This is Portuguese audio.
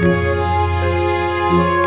Música